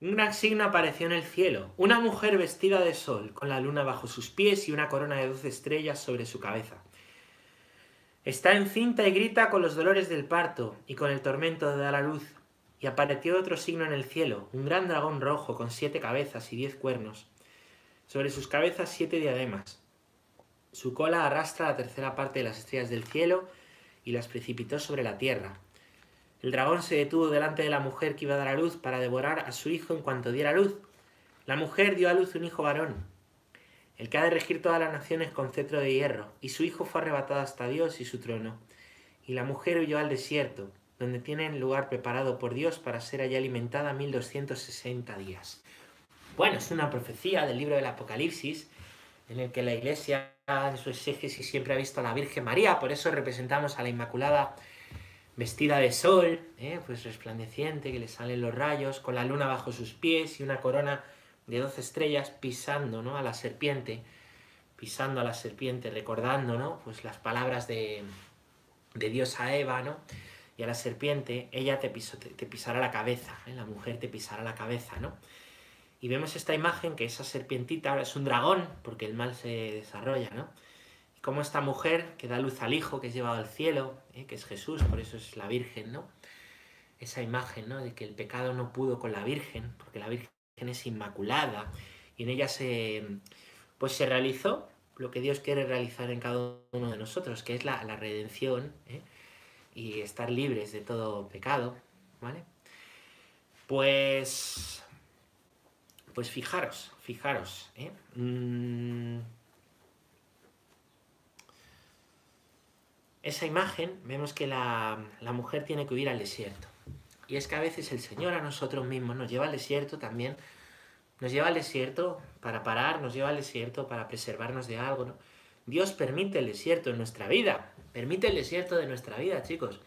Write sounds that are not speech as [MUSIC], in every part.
Un gran signo apareció en el cielo, una mujer vestida de sol, con la luna bajo sus pies y una corona de doce estrellas sobre su cabeza. Está encinta y grita con los dolores del parto y con el tormento de dar a luz. Y apareció otro signo en el cielo, un gran dragón rojo con siete cabezas y diez cuernos. Sobre sus cabezas siete diademas. Su cola arrastra la tercera parte de las estrellas del cielo y las precipitó sobre la tierra. El dragón se detuvo delante de la mujer que iba a dar a luz para devorar a su hijo en cuanto diera luz. La mujer dio a luz un hijo varón, el que ha de regir todas las naciones con cetro de hierro, y su hijo fue arrebatado hasta Dios y su trono. Y la mujer huyó al desierto, donde tiene lugar preparado por Dios para ser allí alimentada mil doscientos sesenta días. Bueno, es una profecía del libro del Apocalipsis, en el que la iglesia en su exégesis siempre ha visto a la Virgen María, por eso representamos a la Inmaculada vestida de sol, ¿eh? pues resplandeciente, que le salen los rayos, con la luna bajo sus pies y una corona de doce estrellas pisando ¿no? a la serpiente, pisando a la serpiente, recordando ¿no? pues las palabras de, de Dios a Eva, ¿no? y a la serpiente, ella te, te, pisará la cabeza, ¿eh? la mujer te pisará la cabeza, ¿no? Y vemos esta imagen que esa serpientita ahora es un dragón, porque el mal se desarrolla, ¿no? Como esta mujer que da luz al Hijo, que es llevado al cielo, ¿eh? que es Jesús, por eso es la Virgen, ¿no? Esa imagen, ¿no? De que el pecado no pudo con la Virgen, porque la Virgen es inmaculada, y en ella se, pues se realizó lo que Dios quiere realizar en cada uno de nosotros, que es la, redención, ¿eh? y estar libres de todo pecado, ¿vale? Pues, pues fijaros, fijaros, ¿eh? Mm, esa imagen vemos que la, mujer tiene que huir al desierto. Y es que a veces el Señor a nosotros mismos nos lleva al desierto también, nos lleva al desierto para parar, nos lleva al desierto para preservarnos de algo. Dios permite el desierto en nuestra vida, permite el desierto de nuestra vida, chicos.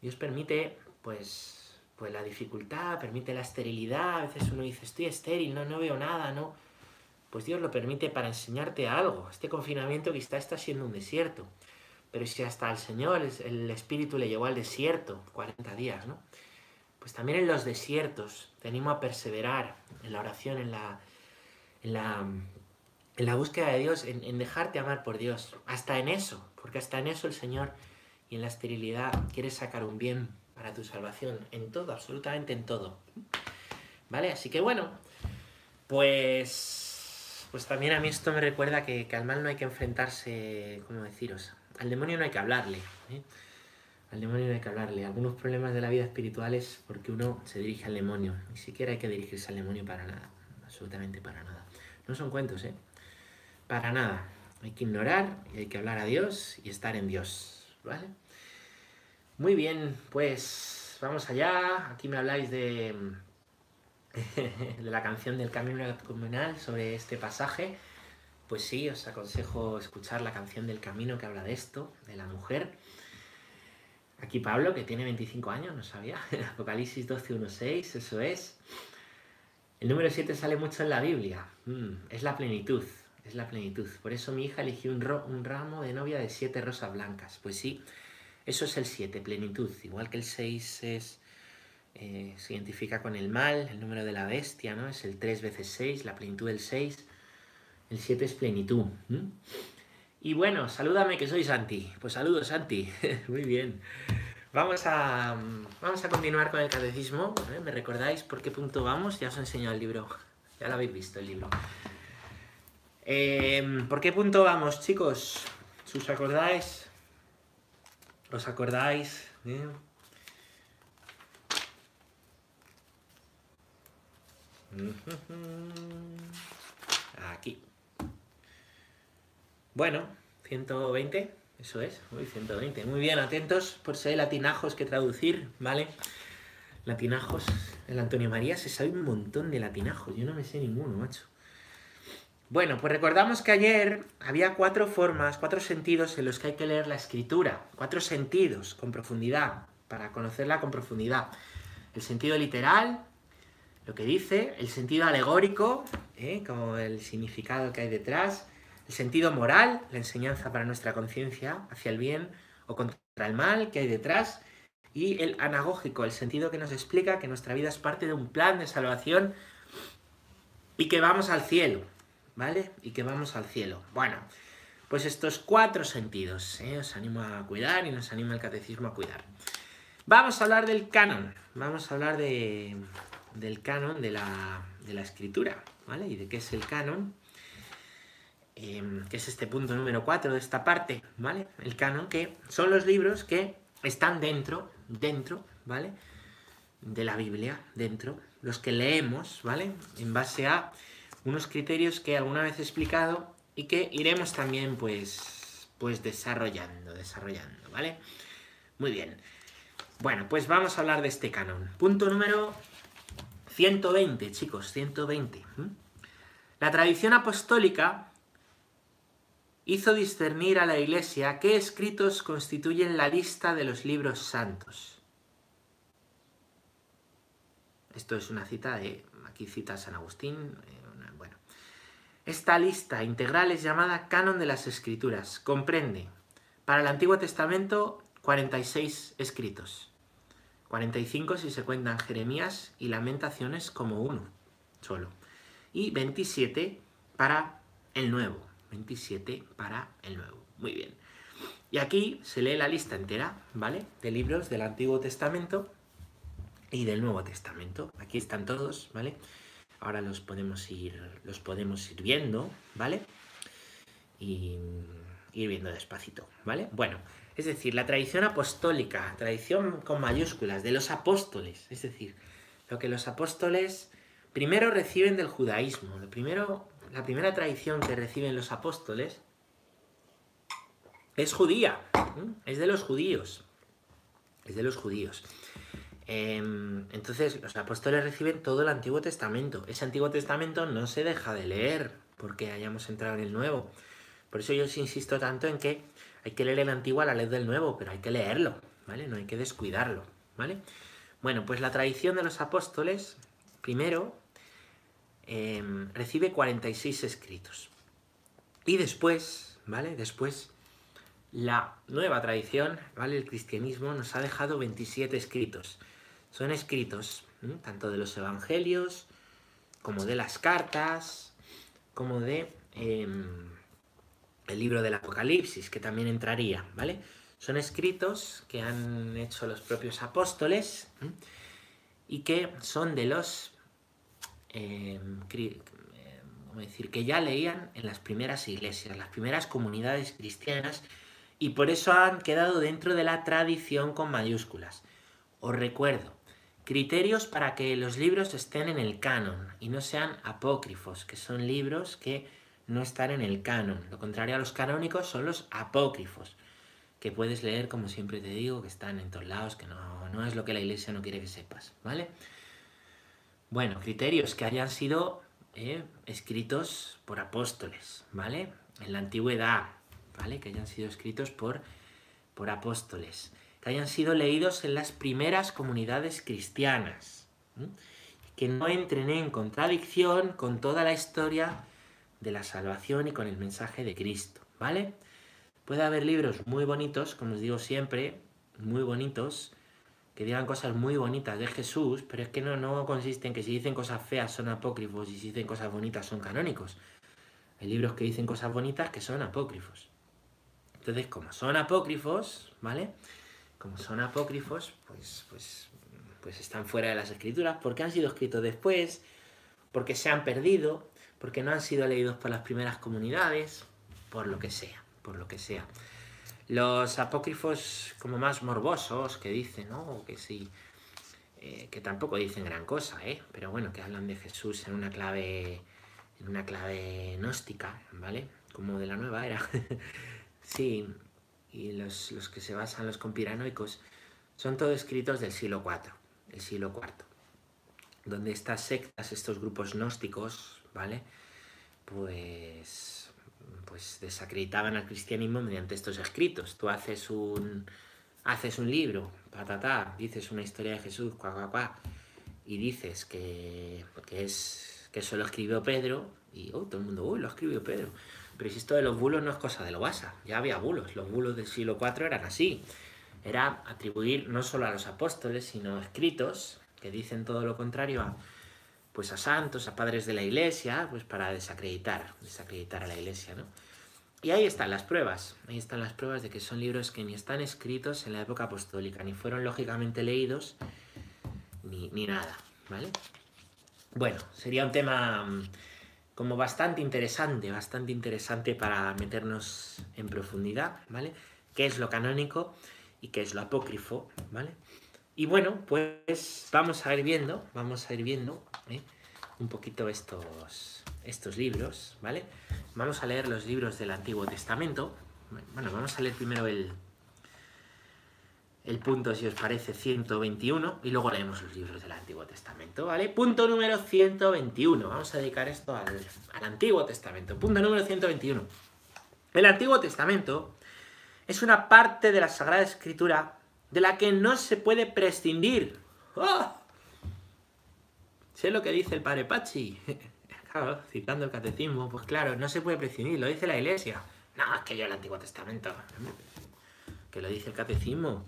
Dios permite, pues, pues la dificultad, permite la esterilidad. A veces uno dice, estoy estéril, no, no veo nada, ¿no? Pues Dios lo permite para enseñarte algo. Este confinamiento que está siendo un desierto. Pero si hasta el Señor, el Espíritu le llevó al desierto, 40 días, ¿no? Pues también en los desiertos te animo a perseverar en la oración, en la, en la, en la búsqueda de Dios, en, dejarte amar por Dios. Hasta en eso, porque hasta en eso el Señor y en la esterilidad quiere sacar un bien para tu salvación. En todo, absolutamente en todo. ¿Vale? Así que bueno, pues, pues también a mí esto me recuerda que al mal no hay que enfrentarse, ¿cómo deciros? Al demonio no hay que hablarle. ¿eh? Al demonio no hay que hablarle. Algunos problemas de la vida espiritual es porque uno se dirige al demonio. Ni siquiera hay que dirigirse al demonio para nada. Absolutamente para nada. No son cuentos, ¿eh? Para nada. Hay que ignorar y hay que hablar a Dios y estar en Dios. ¿Vale? Muy bien, pues vamos allá. Aquí me habláis de, [LAUGHS] de la canción del Camino Comunal sobre este pasaje. Pues sí, os aconsejo escuchar la canción del camino que habla de esto, de la mujer. Aquí Pablo, que tiene 25 años, no sabía. [LAUGHS] Apocalipsis 12.1.6, eso es. El número 7 sale mucho en la Biblia. Mm, es la plenitud, es la plenitud. Por eso mi hija eligió un, ramo de novia de siete rosas blancas. Pues sí, eso es el 7, plenitud. Igual que el 6 es, eh, se identifica con el mal, el número de la bestia, ¿no? Es el 3 veces 6, la plenitud del 6. El 7 es plenitud. Y bueno, salúdame que soy Santi. Pues saludos, Santi. [LAUGHS] Muy bien. Vamos a, vamos a continuar con el catecismo. ¿Me recordáis por qué punto vamos? Ya os he enseñado el libro. Ya lo habéis visto el libro. Em, ¿Por qué punto vamos, chicos? ¿Os acordáis? ¿Os acordáis? ¿Eh? Aquí. Bueno, 120, eso es, muy 120. Muy bien, atentos por si hay latinajos que traducir, ¿vale? Latinajos. El Antonio María se sabe un montón de latinajos, yo no me sé ninguno, macho. Bueno, pues recordamos que ayer había cuatro formas, cuatro sentidos en los que hay que leer la escritura. Cuatro sentidos con profundidad, para conocerla con profundidad. El sentido literal, lo que dice, el sentido alegórico, ¿eh? como el significado que hay detrás, el sentido moral, la enseñanza para nuestra conciencia hacia el bien o contra el mal que hay detrás, y el anagógico, el sentido que nos explica que nuestra vida es parte de un plan de salvación y que vamos al cielo, ¿vale? Y que vamos al cielo. Bueno, pues estos cuatro sentidos, ¿eh? os animo a cuidar y nos anima el catecismo a cuidar. Vamos a hablar del canon, vamos a hablar de, del canon de la, de la escritura, ¿vale? Y de qué es el canon, em, que es este punto número 4 de esta parte, ¿vale? El canon, que son los libros que están dentro, dentro, ¿vale? De la Biblia, dentro, los que leemos, ¿vale? En base a unos criterios que alguna vez he explicado y que iremos también, pues, pues desarrollando, desarrollando, ¿vale? Muy bien. Bueno, pues vamos a hablar de este canon. Punto número 120, chicos, 120. La tradición apostólica hizo discernir a la Iglesia qué escritos constituyen la lista de los libros santos. Esto es una cita de, aquí cita San Agustín, eh, bueno. Esta lista integral es llamada Canon de las Escrituras. Comprende, para el Antiguo Testamento, 46 escritos. 45 si se cuentan Jeremías y Lamentaciones como uno, solo. Y 27 para el Nuevo. 27 para el Nuevo. Muy bien. Y aquí se lee la lista entera, ¿vale? De libros del Antiguo Testamento y del Nuevo Testamento. Aquí están todos, ¿vale? Ahora los podemos ir, los podemos ir viendo, ¿vale? Y ir viendo despacito, ¿vale? Bueno, es decir, la tradición apostólica, tradición con mayúsculas, de los apóstoles, es decir, lo que los apóstoles primero reciben del judaísmo, lo primero, la primera tradición que reciben los apóstoles es judía, es de los judíos, es de los judíos. Em, entonces, los apóstoles reciben todo el Antiguo Testamento. Ese Antiguo Testamento no se deja de leer porque hayamos entrado en el Nuevo. Por eso yo os insisto tanto en que hay que leer el Antiguo a la ley del Nuevo, pero hay que leerlo, ¿vale? No hay que descuidarlo, ¿vale? Bueno, pues la tradición de los apóstoles, primero, em, recibe 46 escritos. Y después, ¿vale? Después, la nueva tradición, ¿vale? El cristianismo nos ha dejado 27 escritos son escritos tanto de los evangelios como de las cartas, como de em, el libro del Apocalipsis, que también entraría, ¿vale? Son escritos que han hecho los propios apóstoles y que son de los, em, em, decir, que ya leían en las primeras iglesias, las primeras comunidades cristianas, y por eso han quedado dentro de la tradición con mayúsculas. Os recuerdo, Criterios para que los libros estén en el canon y no sean apócrifos, que son libros que no están en el canon. Lo contrario a los canónicos son los apócrifos, que puedes leer, como siempre te digo, que están en todos lados, que no, no es lo que la iglesia no quiere que sepas, ¿vale? Bueno, criterios que hayan sido eh, escritos por apóstoles, ¿vale? En la antigüedad, ¿vale? Que hayan sido escritos por, por apóstoles que hayan sido leídos en las primeras comunidades cristianas, que no entren en contradicción con toda la historia de la salvación y con el mensaje de Cristo, ¿vale? Puede haber libros muy bonitos, como os digo siempre, muy bonitos, que digan cosas muy bonitas de Jesús, pero es que no, no consiste en que si dicen cosas feas son apócrifos y si dicen cosas bonitas son canónicos. Hay libros que dicen cosas bonitas que son apócrifos. Entonces, como son apócrifos, ¿vale? como son apócrifos, pues, pues, pues están fuera de las escrituras, porque han sido escritos después, porque se han perdido, porque no han sido leídos por las primeras comunidades, por lo que sea, por lo que sea. Los apócrifos como más morbosos que dicen, ¿no? Que sí, eh, que tampoco dicen gran cosa, ¿eh? Pero bueno, que hablan de Jesús en una clave, en una clave gnóstica, ¿vale? Como de la nueva era. [LAUGHS] sí, y los, que se basan los compiranoicos, son todos escritos del siglo IV, el siglo IV, donde estas sectas, estos grupos gnósticos, ¿vale? Pues, pues desacreditaban al cristianismo mediante estos escritos. Tú haces un, haces un libro, patatá, dices una historia de Jesús, cuá, y dices que, que, es, que eso lo escribió Pedro, y oh, todo el mundo, uy, lo escribió Pedro. Pero si esto de los bulos no es cosa de lo basa, ya había bulos, los bulos del siglo IV eran así. era atribuir no solo a los apóstoles, sino escritos que dicen todo lo contrario a, pues a santos, a padres de la iglesia, pues para desacreditar, desacreditar a la iglesia, ¿no? Y ahí están las pruebas, ahí están las pruebas de que son libros que ni están escritos en la época apostólica, ni fueron lógicamente leídos, ni, ni nada, ¿vale? Bueno, sería un tema mm, como bastante interesante, bastante interesante para meternos en profundidad, ¿vale? ¿Qué es lo canónico y qué es lo apócrifo, ¿vale? Y bueno, pues vamos a ir viendo, vamos a ir viendo ¿eh? un poquito estos, estos libros, ¿vale? Vamos a leer los libros del Antiguo Testamento. Bueno, vamos a leer primero el, el punto, si os parece, 121 y luego leemos los libros del Antiguo Testamento, ¿vale? Punto número 121. Vamos a dedicar esto al, al Antiguo Testamento. Punto número 121. El Antiguo Testamento es una parte de la Sagrada Escritura de la que no se puede prescindir. ¡Oh! Sé lo que dice el padre Pachi. [LAUGHS] Claro, citando el catecismo, pues claro, no se puede prescindir, lo dice la iglesia. No, es que yo el Antiguo Testamento. Que lo dice el catecismo.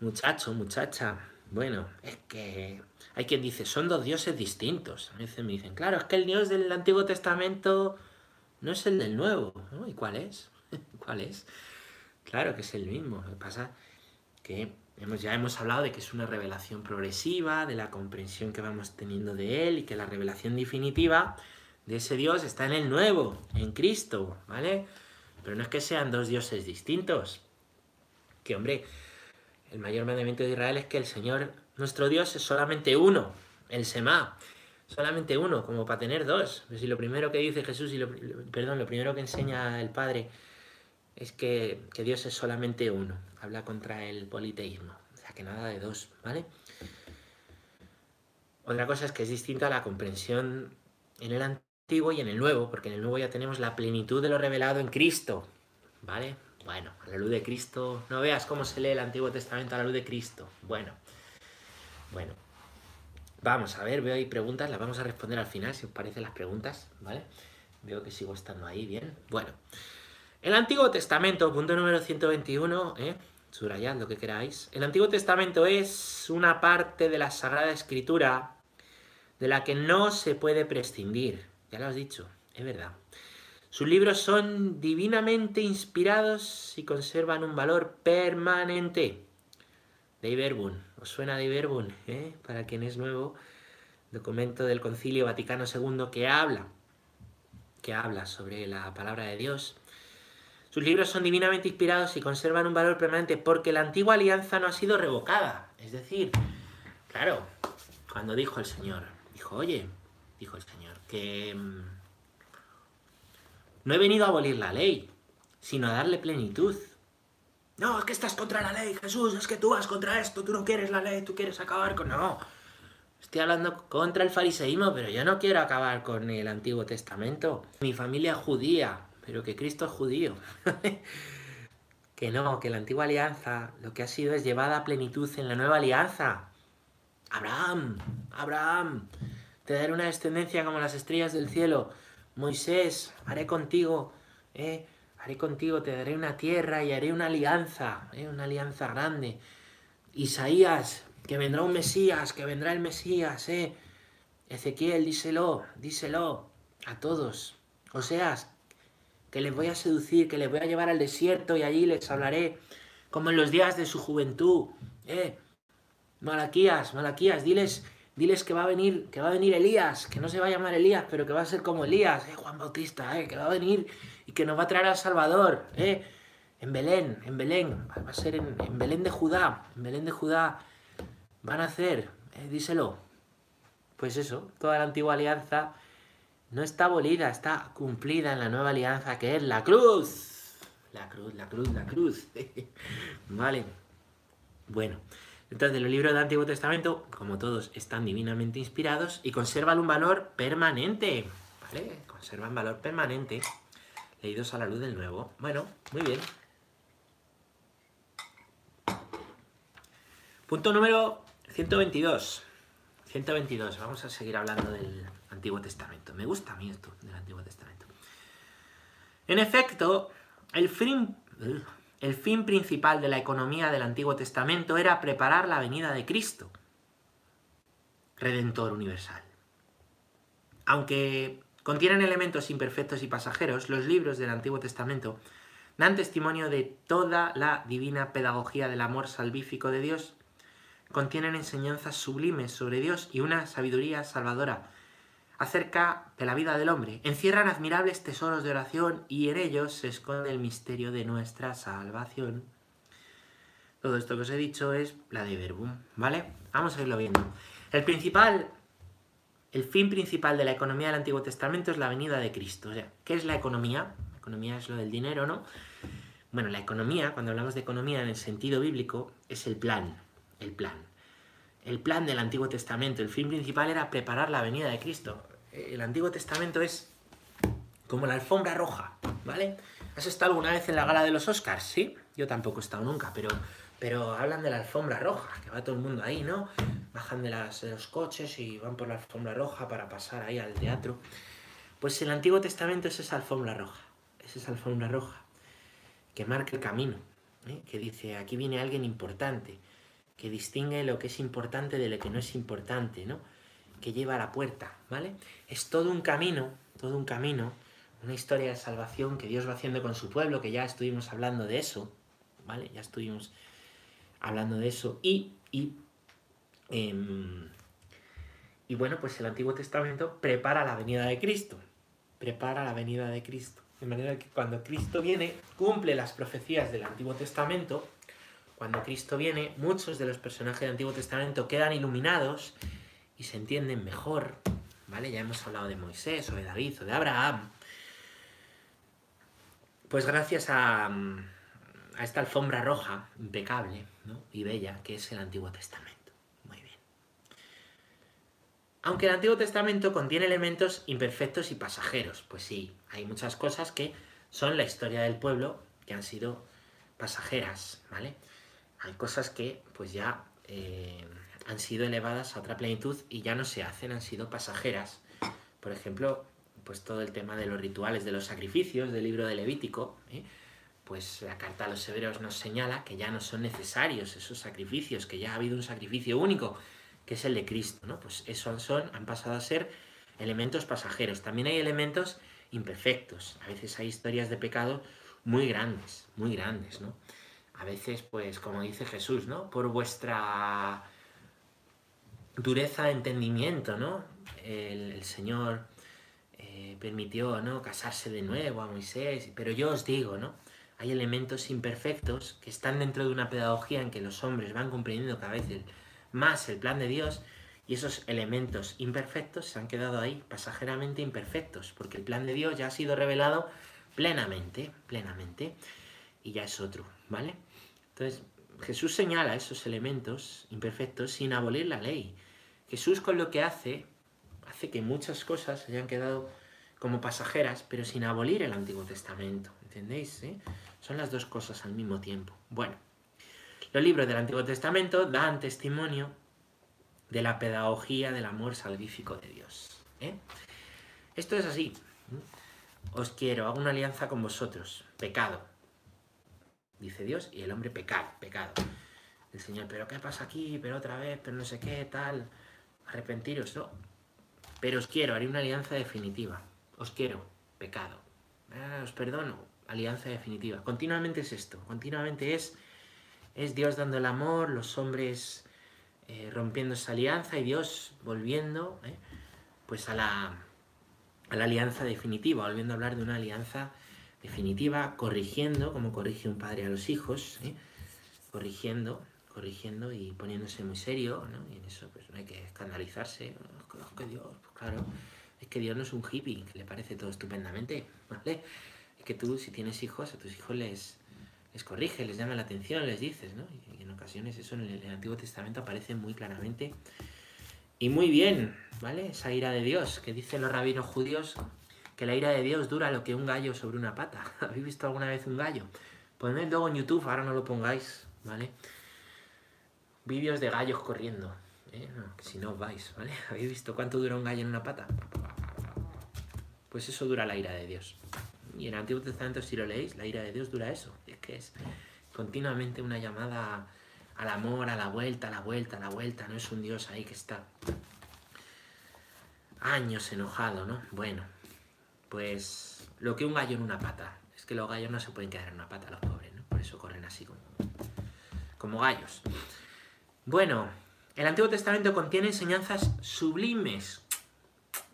Muchacho, muchacha. Bueno, es que hay quien dice, son dos dioses distintos. A veces me dicen, claro, es que el Dios del Antiguo Testamento no es el del Nuevo. ¿Y cuál es? [LAUGHS] ¿Cuál es? Claro que es el mismo. Lo que pasa que hemos, ya hemos hablado de que es una revelación progresiva, de la comprensión que vamos teniendo de él y que la revelación definitiva de ese Dios está en el nuevo, en Cristo, ¿vale? Pero no es que sean dos dioses distintos. Que, hombre, el mayor mandamiento de Israel es que el Señor, nuestro Dios, es solamente uno, el Semá. Solamente uno, como para tener dos. Pues si lo primero que dice Jesús, y lo, perdón, lo primero que enseña el Padre es que, Dios es solamente uno habla contra el politeísmo. O sea, que nada de dos, ¿vale? Otra cosa es que es distinta a la comprensión en el antiguo y en el nuevo, porque en el nuevo ya tenemos la plenitud de lo revelado en Cristo, ¿vale? Bueno, a la luz de Cristo, no veas cómo se lee el Antiguo Testamento a la luz de Cristo. Bueno, bueno. Vamos a ver, veo ahí preguntas, las vamos a responder al final, si os parecen las preguntas, ¿vale? Veo que sigo estando ahí, bien. Bueno, el Antiguo Testamento, punto número 121, ¿eh? subrayad lo que queráis. El Antiguo Testamento es una parte de la Sagrada Escritura de la que no se puede prescindir. Ya lo has dicho, es verdad. Sus libros son divinamente inspirados y conservan un valor permanente. De Iberbun, ¿os suena de Iberbun? Eh? Para quien es nuevo, documento del Concilio Vaticano II que habla, que habla sobre la palabra de Dios sus libros son divinamente inspirados y conservan un valor permanente porque la antigua alianza no ha sido revocada. Es decir, claro, cuando dijo el Señor, dijo, oye, dijo el Señor, que mm, no he venido a abolir la ley, sino a darle plenitud. No, es que estás contra la ley, Jesús, es que tú vas contra esto, tú no quieres la ley, tú quieres acabar con... No, estoy hablando contra el fariseísmo, pero yo no quiero acabar con el Antiguo Testamento. Mi familia judía, pero que Cristo es judío. [LAUGHS] que no, que la antigua alianza lo que ha sido es llevada a plenitud en la nueva alianza. Abraham, Abraham, te daré una descendencia como las estrellas del cielo. Moisés, haré contigo, eh, haré contigo, te daré una tierra y haré una alianza, eh, una alianza grande. Isaías, que vendrá un Mesías, que vendrá el Mesías, eh. Ezequiel, díselo, díselo a todos. Oseas, que les voy a seducir, que les voy a llevar al desierto y allí les hablaré como en los días de su juventud. Eh, Malaquías, Malaquías, diles, diles que va a venir, que va a venir Elías, que no se va a llamar Elías, pero que va a ser como Elías, eh, Juan Bautista, eh, que va a venir y que nos va a traer al Salvador, eh, en Belén, en Belén, va a ser en, Belén de Judá, en Belén de Judá, van a hacer, eh, díselo. Pues eso, toda la antigua alianza no está abolida, está cumplida en la nueva alianza que es la cruz. La cruz, la cruz, la cruz. [LAUGHS] vale. Bueno, entonces los libros del Antiguo Testamento, como todos, están divinamente inspirados y conservan un valor permanente. ¿Vale? Conservan valor permanente. Leídos a la luz del nuevo. Bueno, muy bien. Punto número 122. 122. Vamos a seguir hablando del Antiguo Testamento. Me gusta a mí esto del Antiguo Testamento. En efecto, el fin, el fin principal de la economía del Antiguo Testamento era preparar la venida de Cristo, Redentor universal. Aunque contienen elementos imperfectos y pasajeros, los libros del Antiguo Testamento dan testimonio de toda la divina pedagogía del amor salvífico de Dios. Contienen enseñanzas sublimes sobre Dios y una sabiduría salvadora acerca de la vida del hombre. Encierran admirables tesoros de oración y en ellos se esconde el misterio de nuestra salvación. Todo esto que os he dicho es la de Verbum, ¿vale? Vamos a irlo viendo. El principal, el fin principal de la economía del Antiguo Testamento es la venida de Cristo. O sea, ¿qué es la economía? La economía es lo del dinero, ¿no? Bueno, la economía, cuando hablamos de economía en el sentido bíblico, es el plan, el plan el plan del Antiguo Testamento, el fin principal era preparar la venida de Cristo. El Antiguo Testamento es como la alfombra roja, ¿vale? ¿Has estado alguna vez en la gala de los Oscars? Sí, yo tampoco he estado nunca, pero, pero hablan de la alfombra roja, que va todo el mundo ahí, ¿no? Bajan de, los coches y van por la alfombra roja para pasar ahí al teatro. Pues el Antiguo Testamento es esa alfombra roja, es esa alfombra roja que marca el camino, ¿eh? que dice, aquí viene alguien importante, que distingue lo que es importante de lo que no es importante, ¿no? Que lleva a la puerta, ¿vale? Es todo un camino, todo un camino, una historia de salvación que Dios va haciendo con su pueblo, que ya estuvimos hablando de eso, ¿vale? Ya estuvimos hablando de eso. Y, y, em, y bueno, pues el Antiguo Testamento prepara la venida de Cristo, prepara la venida de Cristo. De manera que cuando Cristo viene, cumple las profecías del Antiguo Testamento, cuando Cristo viene, muchos de los personajes del Antiguo Testamento quedan iluminados y se entienden mejor. ¿Vale? Ya hemos hablado de Moisés o de David o de Abraham. Pues gracias a, a esta alfombra roja impecable y bella que es el Antiguo Testamento. Muy bien. Aunque el Antiguo Testamento contiene elementos imperfectos y pasajeros, pues sí, hay muchas cosas que son la historia del pueblo que han sido pasajeras, ¿vale? Hay cosas que pues ya eh, han sido elevadas a otra plenitud y ya no se hacen, han sido pasajeras. Por ejemplo, pues todo el tema de los rituales, de los sacrificios del libro de Levítico, ¿eh? pues la carta a los hebreos nos señala que ya no son necesarios esos sacrificios, que ya ha habido un sacrificio único, que es el de Cristo, ¿no? Pues esos son, han pasado a ser elementos pasajeros. También hay elementos imperfectos. A veces hay historias de pecado muy grandes, muy grandes, ¿no? A veces, pues, como dice Jesús, ¿no? Por vuestra dureza de entendimiento, ¿no? El, Señor eh, permitió, ¿no? Casarse de nuevo a Moisés, pero yo os digo, ¿no? Hay elementos imperfectos que están dentro de una pedagogía en que los hombres van comprendiendo cada vez más el plan de Dios y esos elementos imperfectos se han quedado ahí, pasajeramente imperfectos, porque el plan de Dios ya ha sido revelado plenamente, plenamente, y ya es otro, ¿vale? Entonces, Jesús señala esos elementos imperfectos sin abolir la ley. Jesús con lo que hace, hace que muchas cosas hayan quedado como pasajeras, pero sin abolir el Antiguo Testamento. ¿Entendéis? Eh? Son las dos cosas al mismo tiempo. Bueno, los libros del Antiguo Testamento dan testimonio de la pedagogía del amor salvífico de Dios. ¿eh? Esto es así. Os quiero, hago una alianza con vosotros. Pecado, dice Dios, y el hombre pecado, pecado. El Señor, pero ¿qué pasa aquí? Pero otra vez, pero no sé qué, tal. Arrepentiros, ¿no? Pero os quiero, haré una alianza definitiva. Os quiero, pecado. Ah, os perdono, alianza definitiva. Continuamente es esto, continuamente es, es Dios dando el amor, los hombres eh, rompiendo esa alianza y Dios volviendo ¿eh? pues a la, a la alianza definitiva, volviendo a hablar de una alianza definitiva, corrigiendo, como corrige un padre a los hijos, corrigiendo, corrigiendo y poniéndose muy serio, ¿no? Y en eso pues no hay que escandalizarse. Es que Dios, pues, claro, es que Dios no es un hippie, que le parece todo estupendamente, ¿vale? Es que tú, si tienes hijos, a tus hijos les, les corrige, les llama la atención, les dices, ¿no? Y en ocasiones eso en el, Antiguo Testamento aparece muy claramente y muy bien, ¿vale? Esa ira de Dios que dicen los rabinos judíos que la ira de Dios dura lo que un gallo sobre una pata. [LAUGHS] ¿Habéis visto alguna vez un gallo? Poned luego en YouTube, ahora no lo pongáis, ¿vale? Vídeos de gallos corriendo. ¿eh? si no os vais, ¿vale? [LAUGHS] ¿Habéis visto cuánto dura un gallo en una pata? Pues eso dura la ira de Dios. Y en el Antiguo Testamento, si lo leéis, la ira de Dios dura eso. Es que es, continuamente una llamada al amor, a la vuelta, a la vuelta, a la vuelta, no es un Dios ahí que está años enojado, ¿no? Bueno, pues lo que un gallo en una pata. Es que los gallos no se pueden quedar en una pata, los pobres, ¿no? Por eso corren así como, como gallos. Bueno, el Antiguo Testamento contiene enseñanzas sublimes,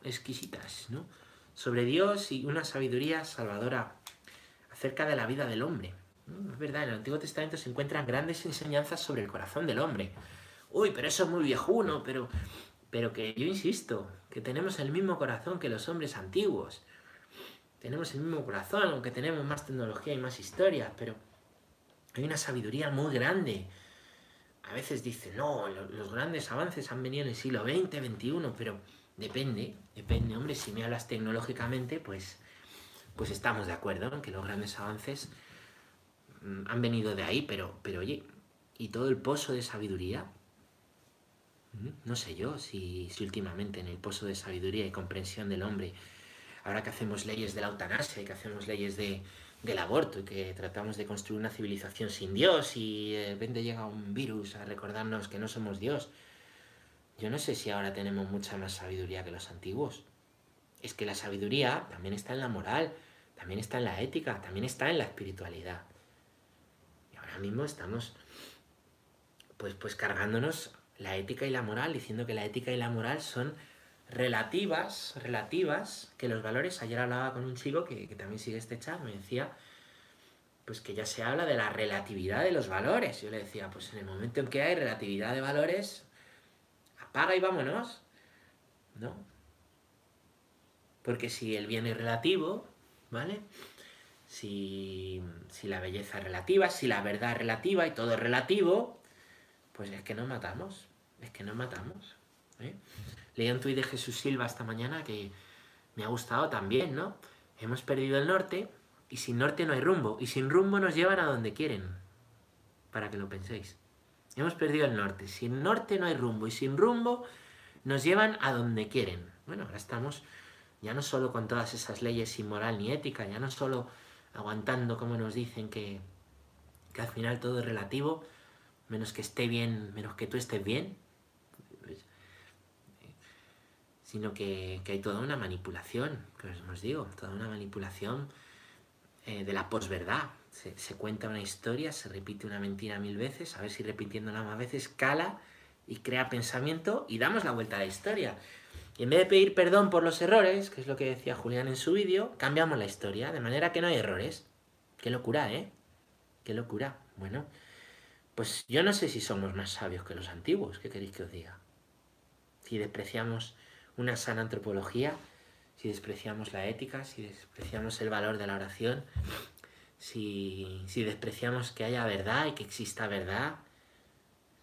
exquisitas, ¿no? Sobre Dios y una sabiduría salvadora acerca de la vida del hombre. Es verdad, en el Antiguo Testamento se encuentran grandes enseñanzas sobre el corazón del hombre. Uy, pero eso es muy viejuno, pero, pero que yo insisto, que tenemos el mismo corazón que los hombres antiguos. Tenemos el mismo corazón, aunque tenemos más tecnología y más historia, pero hay una sabiduría muy grande. A veces dicen, no, los grandes avances han venido en el siglo XX, XXI, pero depende, depende, hombre, si me hablas tecnológicamente, pues, pues estamos de acuerdo en que los grandes avances Mm, han venido de ahí, pero, pero oye, ¿y todo el pozo de sabiduría? Mm, no sé yo si, si últimamente en el pozo de sabiduría y comprensión del hombre, ahora que hacemos leyes de la eutanasia y que hacemos leyes de, del aborto y que tratamos de construir una civilización sin Dios y de repente llega un virus a recordarnos que no somos Dios, yo no sé si ahora tenemos mucha más sabiduría que los antiguos. Es que la sabiduría también está en la moral, también está en la ética, también está en la espiritualidad ahora mismo estamos pues, pues cargándonos la ética y la moral, diciendo que la ética y la moral son relativas, relativas, que los valores, ayer hablaba con un chico que, también sigue este chat, me decía, pues que ya se habla de la relatividad de los valores. Yo le decía, pues en el momento en que hay relatividad de valores, apaga y vámonos, ¿no? Porque si el bien es relativo, ¿vale? si, la belleza es relativa, si la verdad es relativa y todo es relativo, pues es que nos matamos, es que nos matamos. ¿eh? Leí un tuit de Jesús Silva esta mañana que me ha gustado también, ¿no? Hemos perdido el norte y sin norte no hay rumbo, y sin rumbo nos llevan a donde quieren, para que lo penséis. Hemos perdido el norte, sin norte no hay rumbo, y sin rumbo nos llevan a donde quieren. Bueno, ahora estamos ya no solo con todas esas leyes sin moral ni ética, ya no solo aguantando como nos dicen que, al final todo es relativo, menos que esté bien, menos que tú estés bien, pues, sino que, hay toda una manipulación, que os, digo, toda una manipulación eh, de la posverdad. Se, se cuenta una historia, se repite una mentira mil veces, a ver si repitiéndola más veces cala y crea pensamiento y damos la vuelta a la historia. Y en vez de pedir perdón por los errores, que es lo que decía Julián en su vídeo, cambiamos la historia, de manera que no hay errores. Qué locura, ¿eh? Qué locura. Bueno, pues yo no sé si somos más sabios que los antiguos, ¿qué queréis que os diga? Si despreciamos una sana antropología, si despreciamos la ética, si despreciamos el valor de la oración, si, si despreciamos que haya verdad y que exista verdad,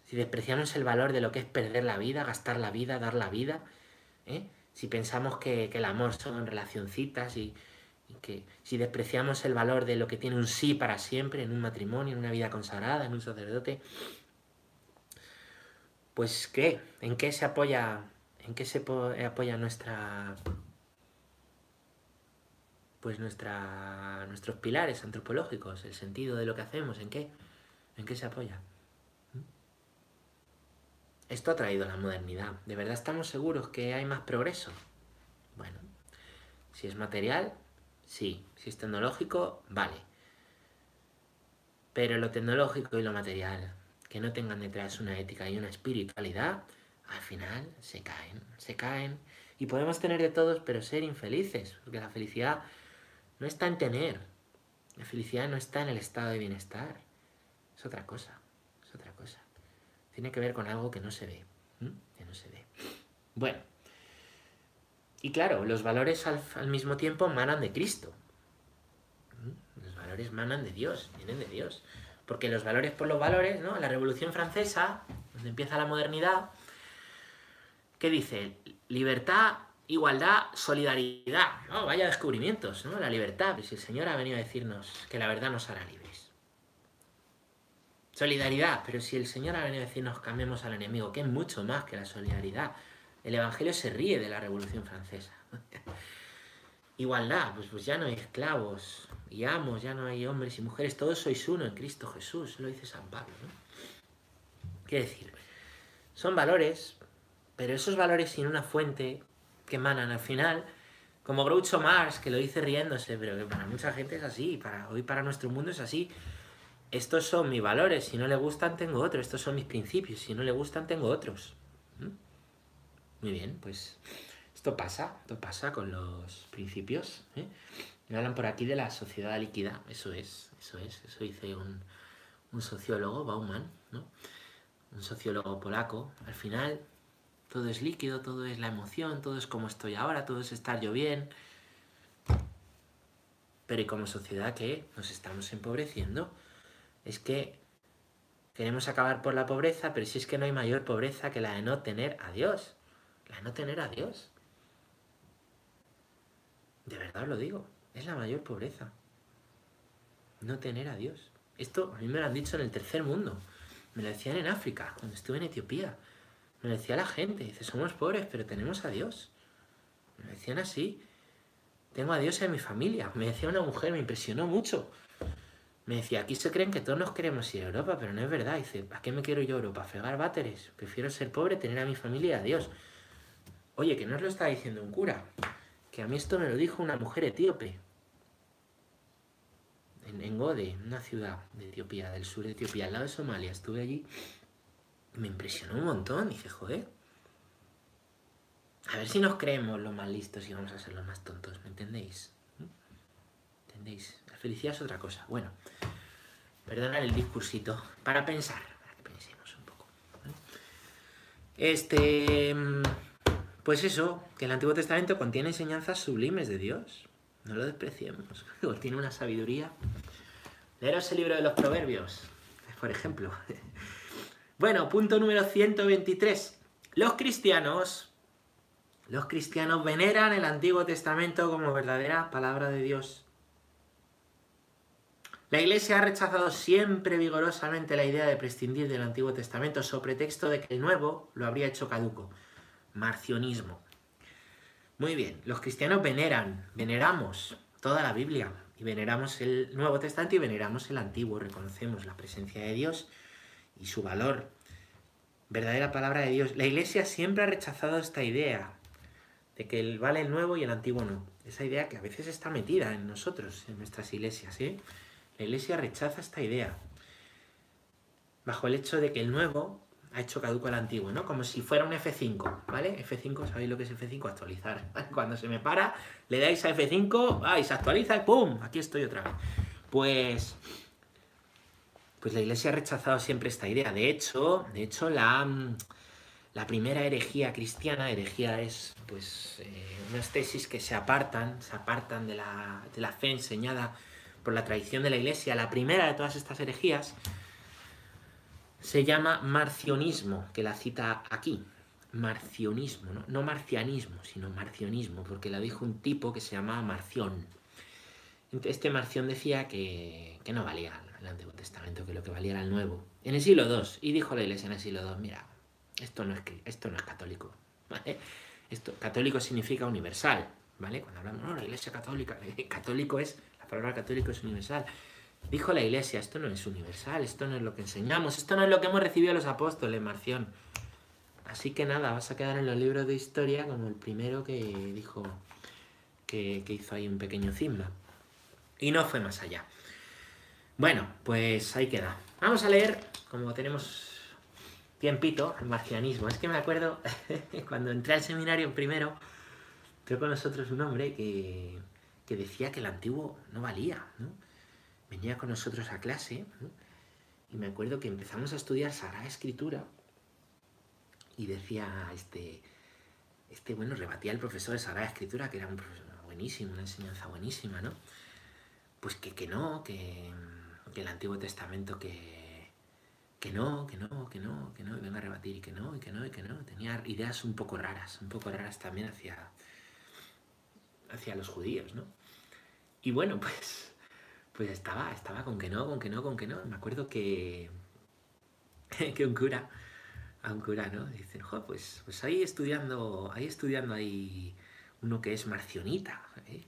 si despreciamos el valor de lo que es perder la vida, gastar la vida, dar la vida, ¿eh? si pensamos que, el amor son relacioncitas y, y, que si despreciamos el valor de lo que tiene un sí para siempre en un matrimonio, en una vida consagrada, en un sacerdote, pues ¿qué? ¿En qué se apoya, en qué se apoya nuestra pues nuestra, nuestros pilares antropológicos, el sentido de lo que hacemos, ¿en qué? ¿En qué se apoya? Esto ha traído la modernidad. ¿De verdad estamos seguros que hay más progreso? Bueno, si es material, sí. Si es tecnológico, vale. Pero lo tecnológico y lo material, que no tengan detrás una ética y una espiritualidad, al final se caen, se caen. Y podemos tener de todos, pero ser infelices, porque la felicidad no está en tener. La felicidad no está en el estado de bienestar. Es otra cosa, es otra cosa tiene que ver con algo que no se ve. Que no se ve. Bueno. Y claro, los valores al, mismo tiempo manan de Cristo. Los valores manan de Dios, vienen de Dios. Porque los valores por los valores, ¿no? La Revolución Francesa, donde empieza la modernidad, ¿qué dice? Libertad, igualdad, solidaridad. ¿no? Vaya descubrimientos, ¿no? La libertad, pues el Señor ha venido a decirnos que la verdad nos hará libres. Solidaridad, pero si el Señor ha venido a decirnos cambiemos al enemigo, que es mucho más que la solidaridad. El Evangelio se ríe de la Revolución Francesa. [LAUGHS] Igualdad, pues, pues ya no hay esclavos y amos, ya no hay hombres y mujeres, todos sois uno en Cristo Jesús, lo dice San Pablo. ¿no? Quiere decir, son valores, pero esos valores sin una fuente que emanan al final, como Groucho Marx, que lo dice riéndose, pero que para mucha gente es así, para hoy para nuestro mundo es así. Estos son mis valores, si no le gustan tengo otros, estos son mis principios, si no le gustan tengo otros. ¿Mm? Muy bien, pues esto pasa, esto pasa con los principios. ¿eh? Me hablan por aquí de la sociedad líquida, eso es, eso es, eso dice un, un sociólogo, Bauman, ¿no? un sociólogo polaco. Al final todo es líquido, todo es la emoción, todo es como estoy ahora, todo es estar yo bien. Pero y como sociedad que nos estamos empobreciendo, es que queremos acabar por la pobreza, pero si es que no hay mayor pobreza que la de no tener a Dios. La de no tener a Dios. De verdad lo digo, es la mayor pobreza. No tener a Dios. Esto a mí me lo han dicho en el tercer mundo. Me lo decían en África, cuando estuve en Etiopía. Me decía la gente, dice, somos pobres, pero tenemos a Dios. Me decían así. Tengo a Dios en mi familia. Me decía una mujer, me impresionó mucho. Me decía, aquí se creen que todos nos queremos ir a Europa, pero no es verdad. Dice, ¿a qué me quiero yo a Europa? ¿Fregar váteres? Prefiero ser pobre, tener a mi familia y a Dios. Oye, que no os lo está diciendo un cura. Que a mí esto me lo dijo una mujer etíope. En Gode, una ciudad de Etiopía, del sur de Etiopía, al lado de Somalia. Estuve allí me impresionó un montón. Dice, joder. A ver si nos creemos los más listos y vamos a ser los más tontos, ¿me entendéis? ¿Entendéis? La felicidad es otra cosa. Bueno, perdonad el discursito para pensar, para que pensemos un poco. Este. Pues eso, que el Antiguo Testamento contiene enseñanzas sublimes de Dios. No lo despreciemos. [LAUGHS] Tiene una sabiduría. Leeros el libro de los Proverbios, por ejemplo. [LAUGHS] Bueno, punto número 123. Los cristianos, los cristianos veneran el Antiguo Testamento como verdadera palabra de Dios. La Iglesia ha rechazado siempre vigorosamente la idea de prescindir del Antiguo Testamento sobre pretexto de que el Nuevo lo habría hecho caduco. Marcionismo. Muy bien, los cristianos veneran, veneramos toda la Biblia y veneramos el Nuevo Testamento y veneramos el Antiguo, reconocemos la presencia de Dios y su valor. Verdadera palabra de Dios. La iglesia siempre ha rechazado esta idea de que el vale el nuevo y el antiguo no. Esa idea que a veces está metida en nosotros, en nuestras iglesias. ¿eh? La iglesia rechaza esta idea. Bajo el hecho de que el nuevo ha hecho caduco el antiguo, ¿no? Como si fuera un F5, ¿vale? F5, ¿sabéis lo que es F5? Actualizar. [LAUGHS] Cuando se me para, le dais a F5, ¡ay! Se actualiza ¡pum! Aquí estoy otra vez. Pues pues la Iglesia ha rechazado siempre esta idea. De hecho, de hecho la, mm, la primera herejía cristiana, herejía es pues eh, unas tesis que se apartan, se apartan de la, de la fe enseñada por la tradición de la Iglesia. La primera de todas estas herejías se llama marcionismo, que la cita aquí. Marcionismo, ¿no? no marcianismo, sino marcionismo, porque la dijo un tipo que se llama Marción. Este Marción decía que, que no valía el Antiguo Testamento, que lo que valía era el Nuevo. En el siglo II, y dijo la iglesia en el siglo II, mira, esto no es, esto no es católico. [LAUGHS] Esto, católico significa universal, ¿vale? Cuando hablamos, no, la iglesia católica, [LAUGHS] católico es, la palabra católico es universal. Dijo la iglesia, esto no es universal, esto no es lo que enseñamos, esto no es lo que hemos recibido los apóstoles, Marción. Así que nada, vas a quedar en los libros de historia como el primero que dijo que, que hizo ahí un pequeño cisma. Y no fue más allá. Bueno, pues ahí queda. Vamos a leer, como tenemos tiempito, el marcianismo. Es que me acuerdo [LAUGHS] cuando entré al seminario primero, tengo con nosotros un hombre que, decía que el antiguo no valía, ¿no? Venía con nosotros a clase, Y me acuerdo que empezamos a estudiar Sagrada Escritura y decía este, este, bueno, rebatía el profesor de Sagrada Escritura, que era un profesor buenísimo, una enseñanza buenísima, ¿no? Pues que, que no, que el Antiguo Testamento que, que no, que no, que no, que no, y venga a rebatir y que no, y que no, y que no. Tenía ideas un poco raras, un poco raras también hacia, hacia los judíos, ¿no? Y bueno, [LAUGHS] pues, pues estaba, estaba con que no, con que no, con que no. Me acuerdo que, [LAUGHS] que un cura, a un cura, ¿no? Dicen, jo, pues, pues ahí estudiando, ahí estudiando ahí uno que es marcionita, ¿eh?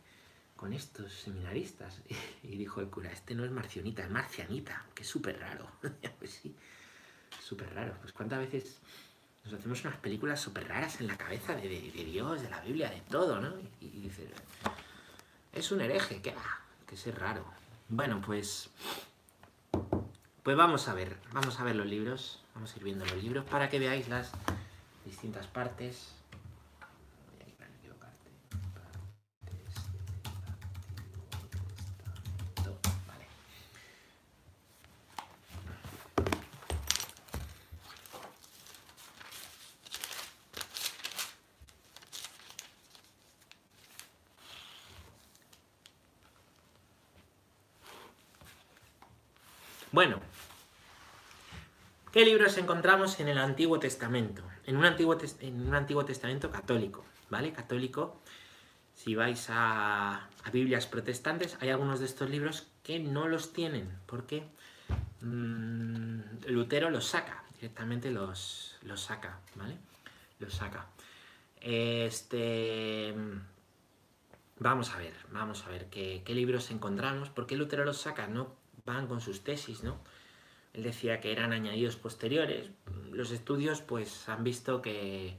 Con estos seminaristas. [LAUGHS] Y dijo el cura, este no es marcionita, es marcianita, que es súper raro. [LAUGHS] pues sí, súper raro. Pues cuántas veces nos hacemos unas películas súper raras en la cabeza de, Dios, de la Biblia, de todo, ¿no? Y, dices, es un hereje, que, que es raro. Bueno, pues, pues vamos a ver, vamos a ver los libros, vamos a ir viendo los libros para que veáis las distintas partes. ¿Qué libros encontramos en el Antiguo Testamento? En un Antiguo, Testamento católico, ¿vale? Católico, si vais a, Biblias protestantes, hay algunos de estos libros que no los tienen, porque mm, Lutero los saca, directamente los, los saca, ¿vale? Los saca. Este... Vamos a ver, vamos a ver qué, qué libros encontramos. ¿Por qué Lutero los saca? No van con sus tesis, ¿no? Él decía que eran añadidos posteriores. Los estudios pues han visto que,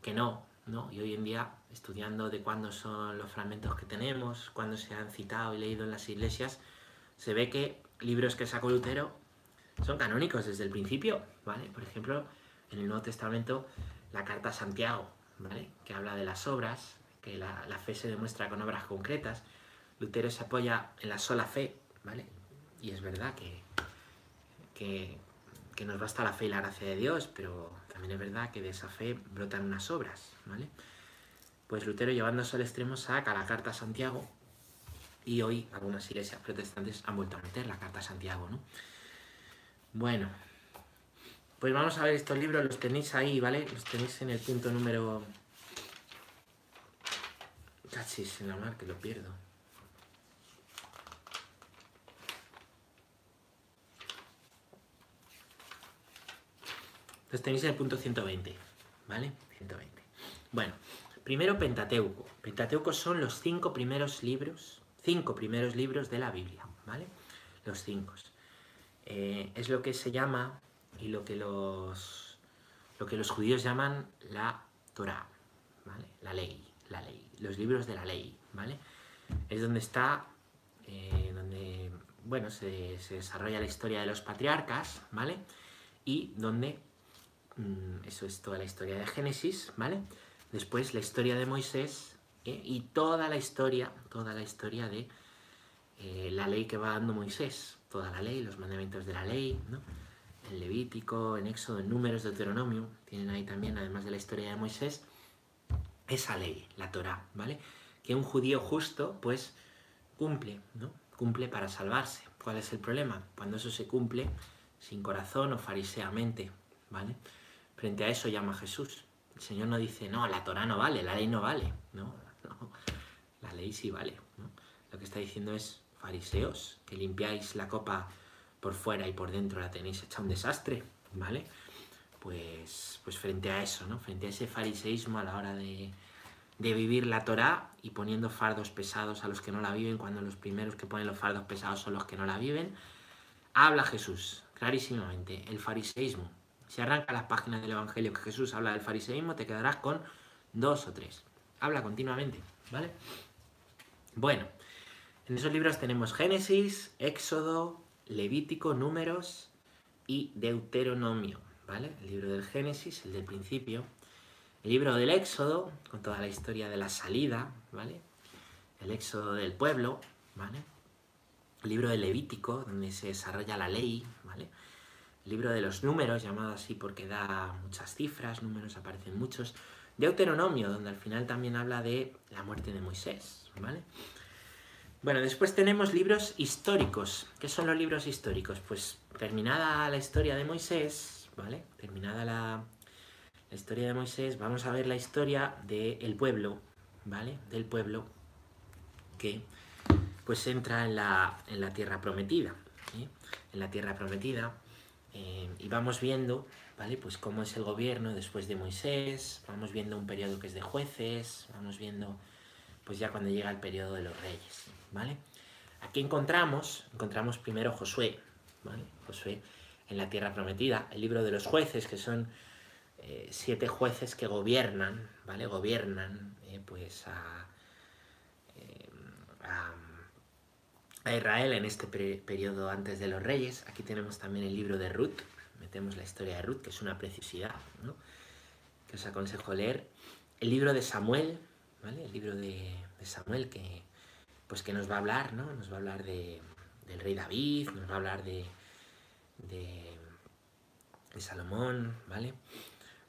que no, ¿no? Y hoy en día, estudiando de cuándo son los fragmentos que tenemos, cuándo se han citado y leído en las iglesias, se ve que libros que sacó Lutero son canónicos desde el principio, ¿vale? Por ejemplo, en el Nuevo Testamento, la carta a Santiago, ¿vale? Que habla de las obras, que la, la fe se demuestra con obras concretas. Lutero se apoya en la sola fe, ¿vale? Y es verdad que, que, nos basta la fe y la gracia de Dios, pero también es verdad que de esa fe brotan unas obras, ¿vale? Pues Lutero llevándose al extremo saca la carta a Santiago y hoy algunas iglesias protestantes han vuelto a meter la carta a Santiago, ¿no? Bueno, pues vamos a ver estos libros, los tenéis ahí, ¿vale? Los tenéis en el punto número... Cachis, en la mar, que lo pierdo. Los tenéis en el punto 120, ¿vale? 120. Bueno, primero Pentateuco. Pentateuco son los cinco primeros libros, cinco primeros libros de la Biblia, ¿vale? Los cinco. Eh, es lo que se llama y lo que los, lo que los judíos llaman la Torah, ¿vale? La ley, la ley, los libros de la ley, ¿vale? Es donde está, eh, donde, bueno, se, se desarrolla la historia de los patriarcas, ¿vale? Y donde eso es toda la historia de Génesis, ¿vale? Después la historia de Moisés ¿eh? y toda la historia, toda la historia de eh, la ley que va dando Moisés, toda la ley, los mandamientos de la ley, ¿no? En Levítico, en Éxodo, en Números, Deuteronomio, tienen ahí también, además de la historia de Moisés, esa ley, la Torah, ¿vale? Que un judío justo, pues, cumple, ¿no? Cumple para salvarse. ¿Cuál es el problema? Cuando eso se cumple sin corazón o fariseamente, ¿vale? Frente a eso llama Jesús. El Señor no dice, no, la Torah no vale, la ley no vale. No, [LAUGHS] la ley sí vale. Lo que está diciendo es, fariseos, que limpiáis la copa por fuera y por dentro la tenéis hecha un desastre, ¿vale? Pues, pues frente a eso, ¿no? Frente a ese fariseísmo a la hora de, de vivir la Torah y poniendo fardos pesados a los que no la viven, cuando los primeros que ponen los fardos pesados son los que no la viven, habla Jesús clarísimamente, el fariseísmo, si arranca las páginas del Evangelio que Jesús habla del fariseísmo, te quedarás con dos o tres. Habla continuamente, ¿vale? Bueno, en esos libros tenemos Génesis, Éxodo, Levítico, Números y Deuteronomio, ¿vale? El libro del Génesis, el del principio. El libro del Éxodo, con toda la historia de la salida, ¿vale? El Éxodo del pueblo, ¿vale? El libro del Levítico, donde se desarrolla la ley, ¿vale? Libro de los números, llamado así porque da muchas cifras, números aparecen muchos, Deuteronomio, donde al final también habla de la muerte de Moisés, ¿vale? Bueno, después tenemos libros históricos. ¿Qué son los libros históricos? Pues terminada la historia de Moisés, ¿vale? Terminada la, historia de Moisés, vamos a ver la historia del pueblo, ¿vale? Del pueblo que pues entra en la, en la tierra prometida. En la tierra prometida, eh, y vamos viendo, ¿vale? Pues cómo es el gobierno después de Moisés, vamos viendo un periodo que es de jueces, vamos viendo pues ya cuando llega el periodo de los reyes, ¿vale? Aquí encontramos, encontramos primero Josué, ¿vale? Josué en la tierra prometida, el libro de los jueces, que son eh, siete jueces que gobiernan, ¿vale? Gobiernan, eh, pues, a, eh, a, a, Israel en este periodo antes de los reyes. Aquí tenemos también el libro de Ruth, metemos la historia de Ruth, que es una preciosidad, ¿no? Que os aconsejo leer. El libro de Samuel, ¿vale? El libro de, Samuel que, pues que nos va a hablar, ¿no? Nos va a hablar de, del rey David, nos va a hablar de, de, de Salomón, ¿vale?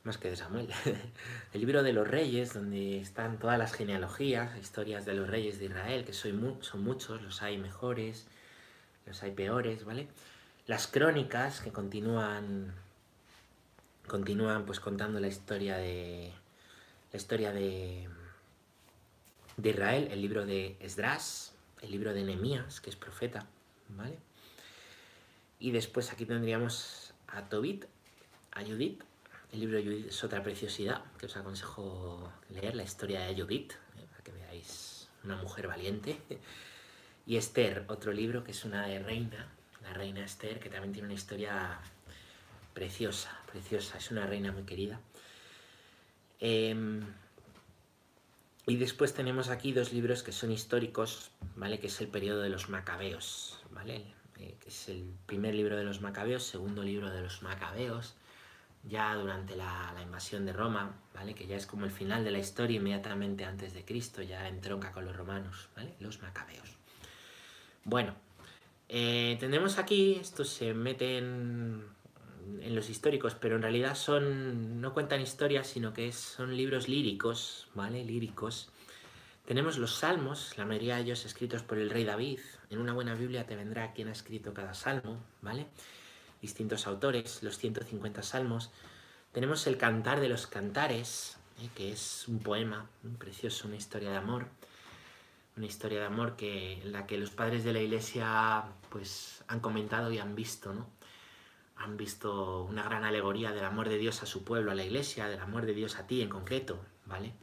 Más que de Samuel. [LAUGHS] el libro de los reyes, donde están todas las genealogías, historias de los reyes de Israel, que son, muchos, los hay mejores, los hay peores, ¿vale? Las crónicas que continúan continúan pues contando la historia de la historia de de Israel, el libro de Esdras, el libro de Nehemías, que es profeta, ¿vale? Y después aquí tendríamos a Tobit, a Judith. El libro de Judith es otra preciosidad que os aconsejo leer, la historia de Judith, ¿eh? para que veáis una mujer valiente. [LAUGHS] Y Esther, otro libro que es una de reina, la reina Esther, que también tiene una historia preciosa, preciosa, es una reina muy querida. Eh, y después tenemos aquí dos libros que son históricos, ¿vale? Que es el periodo de los macabeos, ¿vale? Eh, que es el primer libro de los macabeos, segundo libro de los macabeos, ya durante la, invasión de Roma, ¿vale? Que ya es como el final de la historia inmediatamente antes de Cristo, ya entronca con los romanos, ¿vale? Los macabeos. Bueno, eh, tenemos aquí, esto se mete en, los históricos, pero en realidad son no cuentan historias, sino que son libros líricos, ¿vale? Líricos. Tenemos los salmos, la mayoría de ellos escritos por el rey David. En una buena Biblia te vendrá quién ha escrito cada salmo, ¿vale? Distintos autores, los 150 salmos. Tenemos el Cantar de los Cantares, ¿eh? que es un poema precioso, una historia de amor. Una historia de amor que, en la que los padres de la iglesia pues, han comentado y han visto, ¿no? han visto una gran alegoría del amor de Dios a su pueblo, a la iglesia, del amor de Dios a ti en concreto, ¿vale?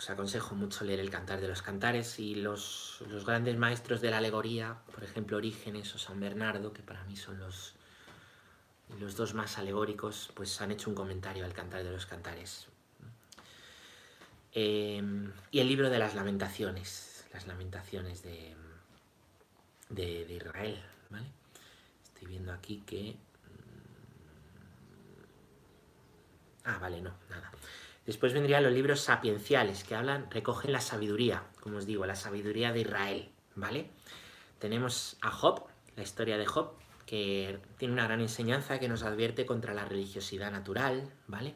Os aconsejo mucho leer el Cantar de los Cantares y los, los grandes maestros de la alegoría, por ejemplo Orígenes o San Bernardo, que para mí son los, los dos más alegóricos, pues han hecho un comentario al Cantar de los Cantares. Eh, y el libro de las lamentaciones, las lamentaciones de, de, de Israel, ¿vale? Estoy viendo aquí que... Mm, ah, vale, no, nada. Después vendrían los libros sapienciales, que hablan, recogen la sabiduría, como os digo, la sabiduría de Israel, ¿vale? Tenemos a Job, la historia de Job, que tiene una gran enseñanza que nos advierte contra la religiosidad natural, ¿vale?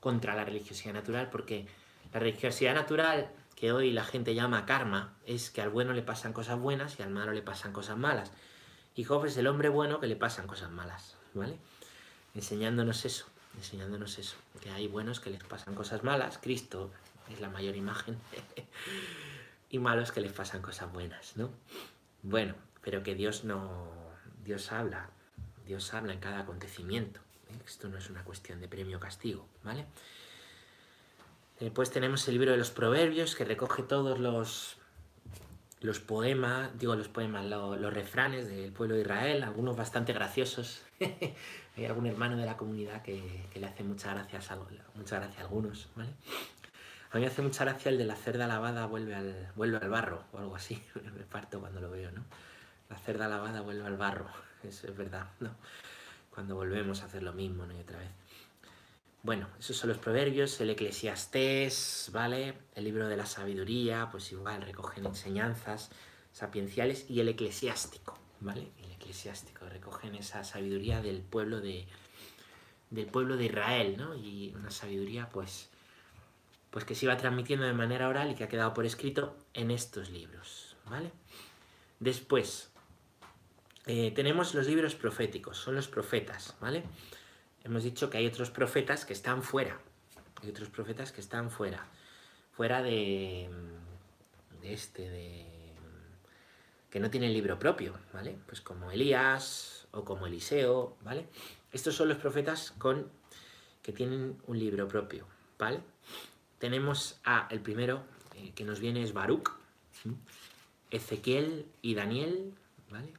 Contra la religiosidad natural, porque la religiosidad natural que hoy la gente llama karma es que al bueno le pasan cosas buenas y al malo le pasan cosas malas. Y Job es el hombre bueno que le pasan cosas malas, ¿vale? Enseñándonos eso, enseñándonos eso, que hay buenos que les pasan cosas malas, Cristo es la mayor imagen, [LAUGHS] y malos que les pasan cosas buenas, ¿no? Bueno, pero que Dios no, Dios habla, Dios habla en cada acontecimiento, ¿eh? esto no es una cuestión de premio o castigo, ¿vale? Después tenemos el libro de los proverbios que recoge todos los los poemas, digo los poemas, los refranes del pueblo de Israel, algunos bastante graciosos. [LAUGHS] Hay algún hermano de la comunidad que, le hace muchas gracias a, gracias a algunos, ¿vale? A mí me hace mucha gracia el de la cerda lavada vuelve al, vuelve al barro, o algo así. [LAUGHS] me parto cuando lo veo, ¿no? La cerda lavada vuelve al barro, [LAUGHS] eso es verdad, ¿no? Cuando volvemos a hacer lo mismo, ¿no? Y otra vez. Bueno, esos son los proverbios, el eclesiastés, ¿vale? El libro de la sabiduría, pues igual recogen enseñanzas sapienciales y el eclesiástico, ¿vale? El eclesiástico, recogen esa sabiduría del pueblo de, del pueblo de Israel, ¿no? Y una sabiduría, pues, pues que se iba transmitiendo de manera oral y que ha quedado por escrito en estos libros, ¿vale? Después, eh, tenemos los libros proféticos, son los profetas, ¿vale? hemos dicho que hay otros profetas que están fuera. Hay otros profetas que están fuera. Fuera de, de este, de... que no tienen libro propio, ¿vale? Pues como Elías o como Eliseo, ¿vale? Estos son los profetas con que tienen un libro propio, ¿vale? Tenemos a el primero, eh, que nos viene es Baruch, Ezequiel y Daniel, ¿vale?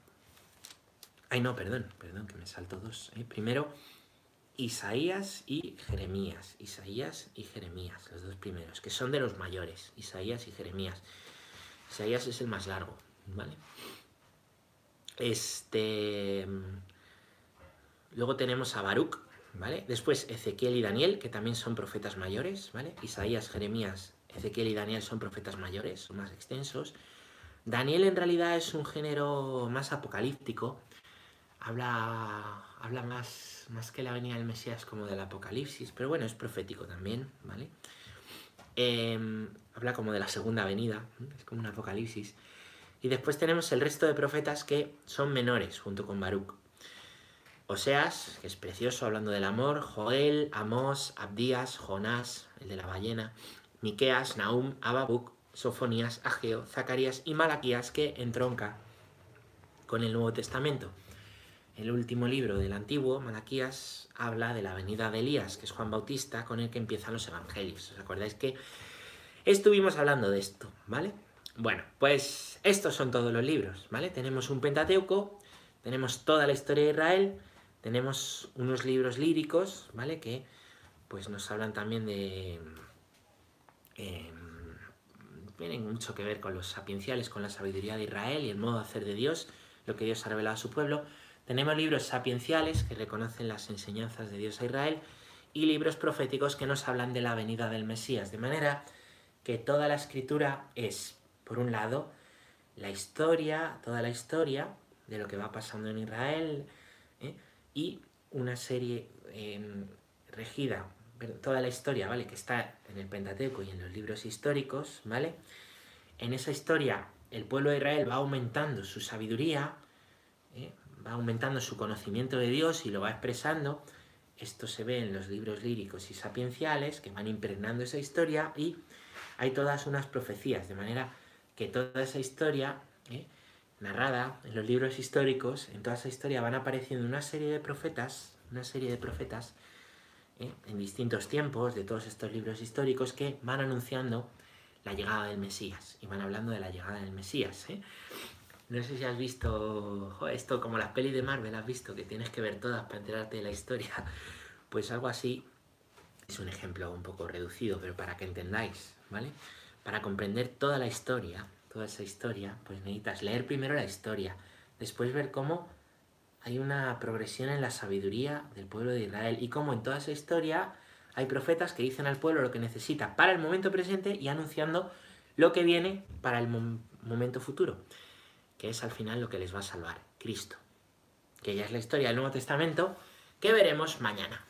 Ay, no, perdón, perdón, que me salto dos. ¿eh? Primero, Isaías y Jeremías. Isaías y Jeremías, los dos primeros, que son de los mayores, Isaías y Jeremías. Isaías es el más largo, ¿vale? Este. Luego tenemos a Baruch, ¿vale? Después Ezequiel y Daniel, que también son profetas mayores, ¿vale? Isaías, Jeremías, Ezequiel y Daniel son profetas mayores, son más extensos. Daniel en realidad es un género más apocalíptico, habla, habla más, más que la venida del Mesías como del Apocalipsis, pero bueno, es profético también, ¿vale? Em, habla como de la segunda venida, es como un Apocalipsis. Y después tenemos el resto de profetas que son menores, junto con Baruch. Oseas, que es precioso, hablando del amor, Joel, Amós, Abdías, Jonás, el de la ballena, Miqueas, Nahum, Ababuc, Sofonías, Ageo, Zacarías y Malaquías, que entronca con el Nuevo Testamento. El último libro del Antiguo, Malaquías, habla de la venida de Elías, que es Juan Bautista, con el que empiezan los evangelios. ¿Os acordáis que estuvimos hablando de esto, ¿vale? Bueno, pues estos son todos los libros, ¿vale? Tenemos un Pentateuco, tenemos toda la historia de Israel, tenemos unos libros líricos, ¿vale? Que pues nos hablan también de... Eh, tienen mucho que ver con los sapienciales, con la sabiduría de Israel y el modo de hacer de Dios, lo que Dios ha revelado a su pueblo. Tenemos libros sapienciales que reconocen las enseñanzas de Dios a Israel y libros proféticos que nos hablan de la venida del Mesías, de manera que toda la escritura es, por un lado, la historia, toda la historia de lo que va pasando en Israel ¿eh? y una serie em, regida, toda la historia, ¿vale? Que está en el Pentateuco y en los libros históricos, ¿vale? En esa historia el pueblo de Israel va aumentando su sabiduría, ¿eh? va aumentando su conocimiento de Dios y lo va expresando. Esto se ve en los libros líricos y sapienciales que van impregnando esa historia y hay todas unas profecías, de manera que toda esa historia ¿eh? narrada en los libros históricos, en toda esa historia van apareciendo una serie de profetas, una serie de profetas ¿eh? en distintos tiempos de todos estos libros históricos que van anunciando la llegada del Mesías y van hablando de la llegada del Mesías. ¿eh? No sé si has visto esto como las pelis de Marvel, has visto que tienes que ver todas para enterarte de la historia. [LAUGHS] Pues algo así es un ejemplo un poco reducido, pero para que entendáis, ¿vale? Para comprender toda la historia, toda esa historia, pues necesitas leer primero la historia, después ver cómo hay una progresión en la sabiduría del pueblo de Israel y cómo en toda esa historia hay profetas que dicen al pueblo lo que necesita para el momento presente y anunciando lo que viene para el momento futuro que es al final lo que les va a salvar, Cristo, que ya es la historia del Nuevo Testamento que veremos mañana.